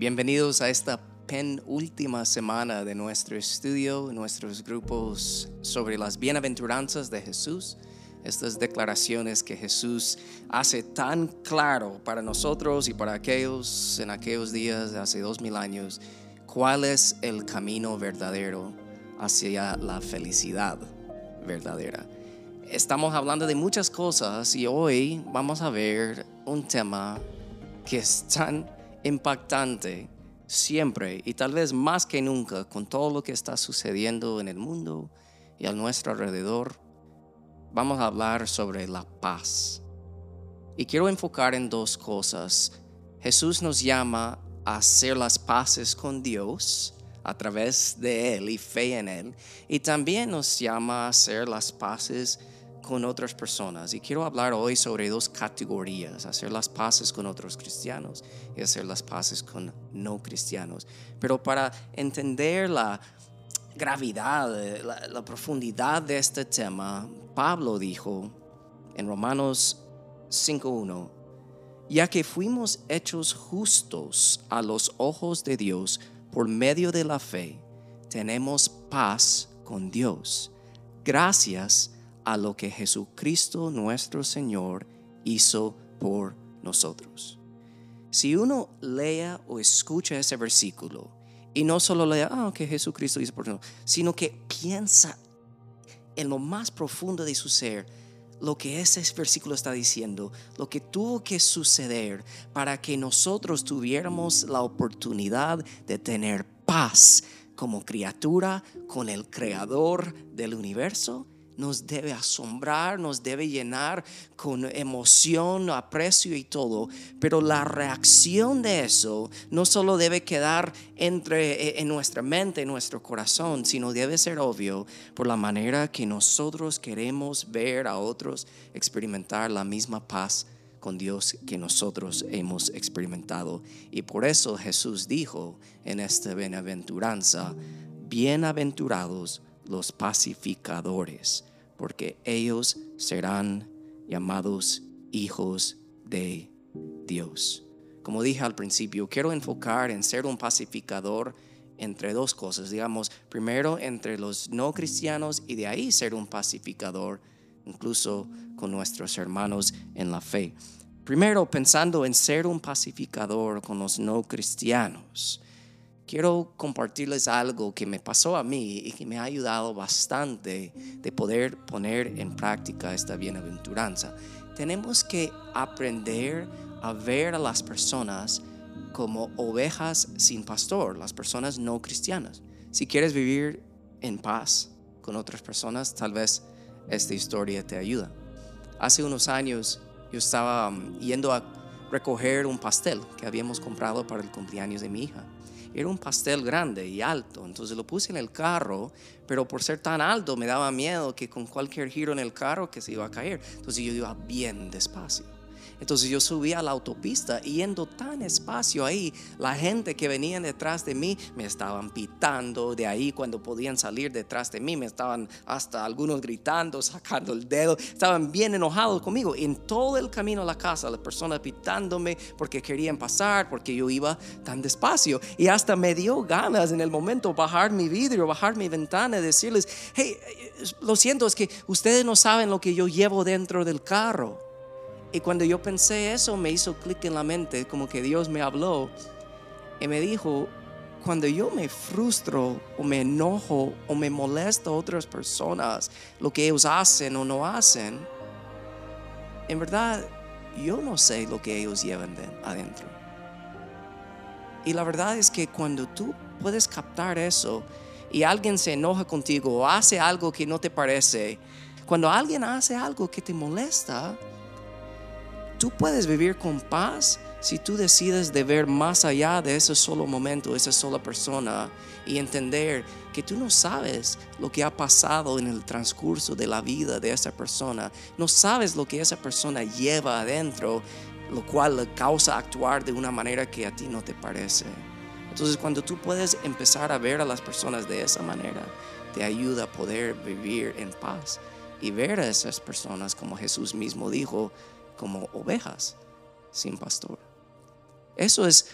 Bienvenidos a esta penúltima semana de nuestro estudio, nuestros grupos sobre las bienaventuranzas de Jesús. Estas declaraciones que Jesús hace tan claro para nosotros y para aquellos en aquellos días de hace dos mil años, cuál es el camino verdadero hacia la felicidad verdadera. Estamos hablando de muchas cosas y hoy vamos a ver un tema que es tan impactante siempre y tal vez más que nunca con todo lo que está sucediendo en el mundo y a nuestro alrededor. Vamos a hablar sobre la paz. Y quiero enfocar en dos cosas. Jesús nos llama a hacer las paces con Dios a través de Él y fe en Él. Y también nos llama a hacer las paces con otras personas. Y quiero hablar hoy sobre dos categorías, hacer las paces con otros cristianos y hacer las paces con no cristianos. Pero para entender la gravedad, la, la profundidad de este tema, Pablo dijo en Romanos 5.1, ya que fuimos hechos justos a los ojos de Dios por medio de la fe, tenemos paz con Dios. Gracias a lo que Jesucristo nuestro Señor hizo por nosotros. Si uno lea o escucha ese versículo y no solo lea, ah, que Jesucristo hizo por nosotros, sino que piensa en lo más profundo de su ser, lo que ese versículo está diciendo, lo que tuvo que suceder para que nosotros tuviéramos la oportunidad de tener paz como criatura con el creador del universo, nos debe asombrar, nos debe llenar con emoción, aprecio y todo. Pero la reacción de eso no solo debe quedar entre eh, en nuestra mente, en nuestro corazón, sino debe ser obvio por la manera que nosotros queremos ver a otros experimentar la misma paz con Dios que nosotros hemos experimentado. Y por eso Jesús dijo en esta bienaventuranza, bienaventurados los pacificadores, porque ellos serán llamados hijos de Dios. Como dije al principio, quiero enfocar en ser un pacificador entre dos cosas, digamos, primero entre los no cristianos y de ahí ser un pacificador incluso con nuestros hermanos en la fe. Primero, pensando en ser un pacificador con los no cristianos quiero compartirles algo que me pasó a mí y que me ha ayudado bastante de poder poner en práctica esta bienaventuranza. Tenemos que aprender a ver a las personas como ovejas sin pastor, las personas no cristianas. Si quieres vivir en paz con otras personas, tal vez esta historia te ayuda. Hace unos años yo estaba um, yendo a recoger un pastel que habíamos comprado para el cumpleaños de mi hija era un pastel grande y alto, entonces lo puse en el carro, pero por ser tan alto me daba miedo que con cualquier giro en el carro que se iba a caer. Entonces yo iba bien despacio. Entonces yo subí a la autopista yendo tan espacio ahí, la gente que venía detrás de mí me estaban pitando de ahí cuando podían salir detrás de mí, me estaban hasta algunos gritando, sacando el dedo, estaban bien enojados conmigo. En todo el camino a la casa, las personas pitándome porque querían pasar, porque yo iba tan despacio. Y hasta me dio ganas en el momento bajar mi vidrio, bajar mi ventana y decirles, hey, lo siento, es que ustedes no saben lo que yo llevo dentro del carro. Y cuando yo pensé eso, me hizo clic en la mente, como que Dios me habló y me dijo, cuando yo me frustro o me enojo o me molesto a otras personas, lo que ellos hacen o no hacen, en verdad yo no sé lo que ellos llevan adentro. Y la verdad es que cuando tú puedes captar eso y alguien se enoja contigo o hace algo que no te parece, cuando alguien hace algo que te molesta, Tú puedes vivir con paz si tú decides de ver más allá de ese solo momento, esa sola persona y entender que tú no sabes lo que ha pasado en el transcurso de la vida de esa persona, no sabes lo que esa persona lleva adentro, lo cual le causa actuar de una manera que a ti no te parece. Entonces cuando tú puedes empezar a ver a las personas de esa manera, te ayuda a poder vivir en paz y ver a esas personas como Jesús mismo dijo, como ovejas sin pastor. Eso es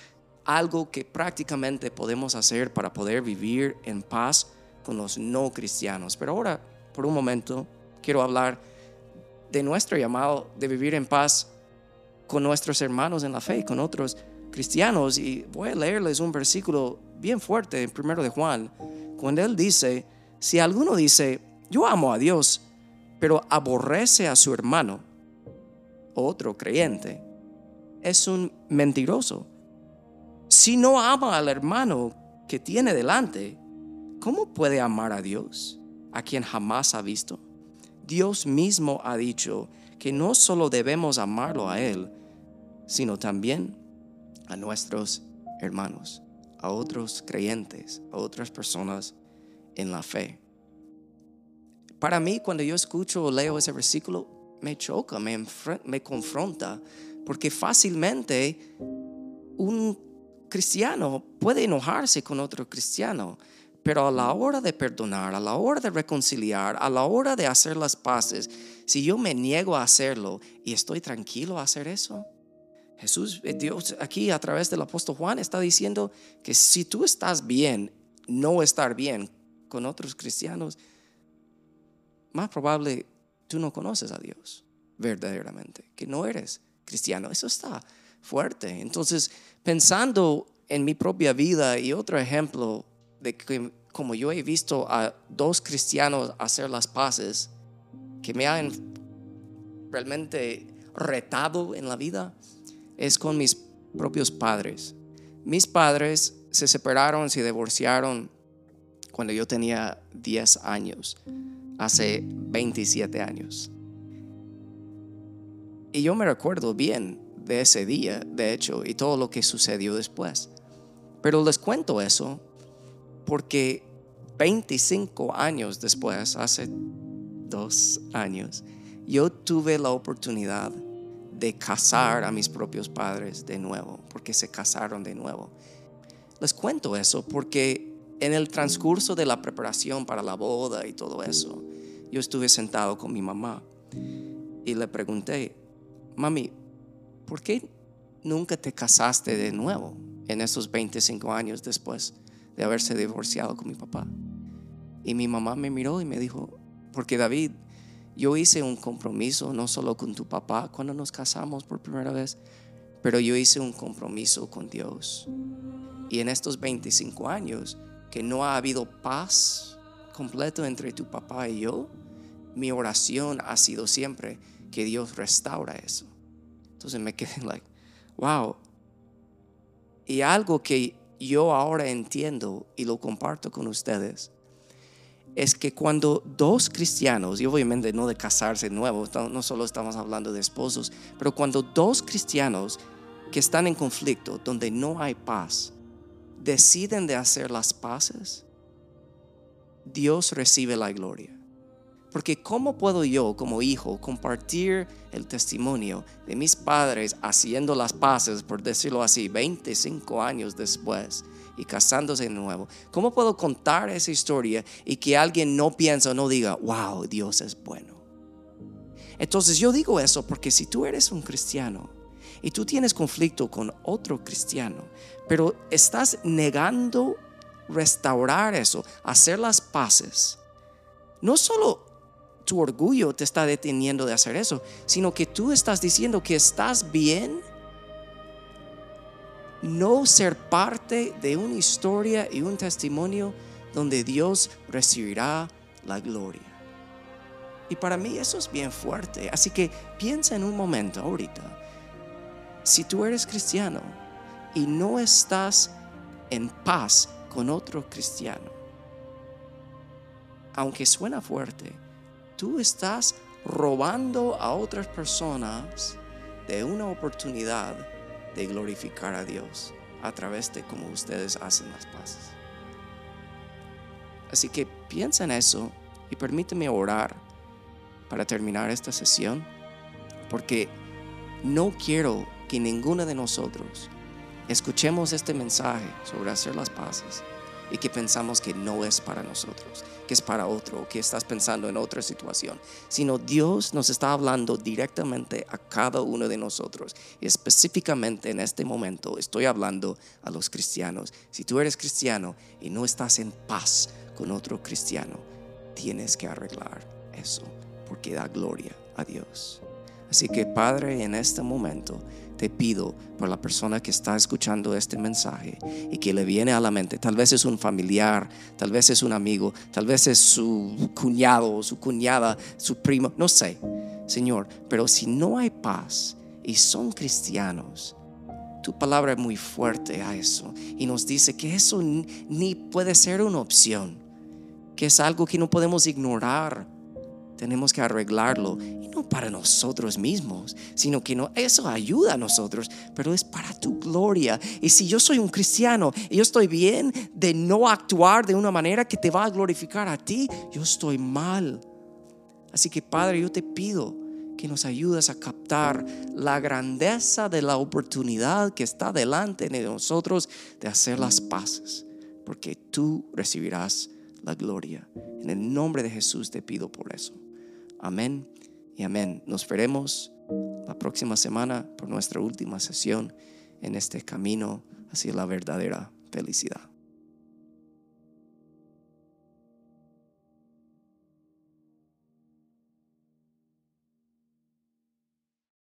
algo que prácticamente podemos hacer para poder vivir en paz con los no cristianos. Pero ahora, por un momento, quiero hablar de nuestro llamado de vivir en paz con nuestros hermanos en la fe, con otros cristianos. Y voy a leerles un versículo bien fuerte en primero de Juan, cuando él dice, si alguno dice, yo amo a Dios, pero aborrece a su hermano, otro creyente, es un mentiroso. Si no ama al hermano que tiene delante, ¿cómo puede amar a Dios, a quien jamás ha visto? Dios mismo ha dicho que no solo debemos amarlo a Él, sino también a nuestros hermanos, a otros creyentes, a otras personas en la fe. Para mí, cuando yo escucho o leo ese versículo, me choca, me, me confronta, porque fácilmente un cristiano puede enojarse con otro cristiano, pero a la hora de perdonar, a la hora de reconciliar, a la hora de hacer las paces, si yo me niego a hacerlo y estoy tranquilo a hacer eso, Jesús, eh, Dios aquí a través del apóstol Juan está diciendo que si tú estás bien, no estar bien con otros cristianos, más probable tú no conoces a Dios verdaderamente, que no eres cristiano. Eso está fuerte. Entonces, pensando en mi propia vida y otro ejemplo de que como yo he visto a dos cristianos hacer las paces que me han realmente retado en la vida, es con mis propios padres. Mis padres se separaron, se divorciaron cuando yo tenía 10 años, hace 27 años. Y yo me recuerdo bien de ese día, de hecho, y todo lo que sucedió después. Pero les cuento eso porque 25 años después, hace dos años, yo tuve la oportunidad de casar a mis propios padres de nuevo, porque se casaron de nuevo. Les cuento eso porque en el transcurso de la preparación para la boda y todo eso, yo estuve sentado con mi mamá y le pregunté, mami, ¿por qué nunca te casaste de nuevo en esos 25 años después de haberse divorciado con mi papá? Y mi mamá me miró y me dijo, porque David, yo hice un compromiso no solo con tu papá cuando nos casamos por primera vez, pero yo hice un compromiso con Dios. Y en estos 25 años que no ha habido paz completo entre tu papá y yo, mi oración ha sido siempre que Dios restaura eso. Entonces me quedé like, wow. Y algo que yo ahora entiendo y lo comparto con ustedes es que cuando dos cristianos, y obviamente no de casarse nuevo, no solo estamos hablando de esposos, pero cuando dos cristianos que están en conflicto, donde no hay paz, deciden de hacer las paces, Dios recibe la gloria. Porque ¿cómo puedo yo como hijo compartir el testimonio de mis padres haciendo las paces, por decirlo así, 25 años después y casándose de nuevo? ¿Cómo puedo contar esa historia y que alguien no piense o no diga, wow, Dios es bueno? Entonces yo digo eso porque si tú eres un cristiano y tú tienes conflicto con otro cristiano, pero estás negando restaurar eso, hacer las paces, no solo tu orgullo te está deteniendo de hacer eso, sino que tú estás diciendo que estás bien no ser parte de una historia y un testimonio donde Dios recibirá la gloria. Y para mí eso es bien fuerte. Así que piensa en un momento ahorita. Si tú eres cristiano y no estás en paz con otro cristiano, aunque suena fuerte, tú estás robando a otras personas de una oportunidad de glorificar a Dios a través de cómo ustedes hacen las paces. Así que piensa en eso y permíteme orar para terminar esta sesión, porque no quiero que ninguno de nosotros escuchemos este mensaje sobre hacer las paces y que pensamos que no es para nosotros, que es para otro, que estás pensando en otra situación, sino Dios nos está hablando directamente a cada uno de nosotros. Y específicamente en este momento estoy hablando a los cristianos. Si tú eres cristiano y no estás en paz con otro cristiano, tienes que arreglar eso, porque da gloria a Dios. Así que Padre, en este momento, te pido por la persona que está escuchando este mensaje y que le viene a la mente, tal vez es un familiar, tal vez es un amigo, tal vez es su cuñado su cuñada, su primo, no sé, Señor, pero si no hay paz y son cristianos, tu palabra es muy fuerte a eso y nos dice que eso ni puede ser una opción, que es algo que no podemos ignorar tenemos que arreglarlo y no para nosotros mismos, sino que no, eso ayuda a nosotros, pero es para tu gloria. Y si yo soy un cristiano y yo estoy bien de no actuar de una manera que te va a glorificar a ti, yo estoy mal. Así que Padre, yo te pido que nos ayudes a captar la grandeza de la oportunidad que está delante de nosotros de hacer las paces, porque tú recibirás la gloria. En el nombre de Jesús te pido por eso. Amén y amén. Nos veremos la próxima semana por nuestra última sesión en este camino hacia la verdadera felicidad.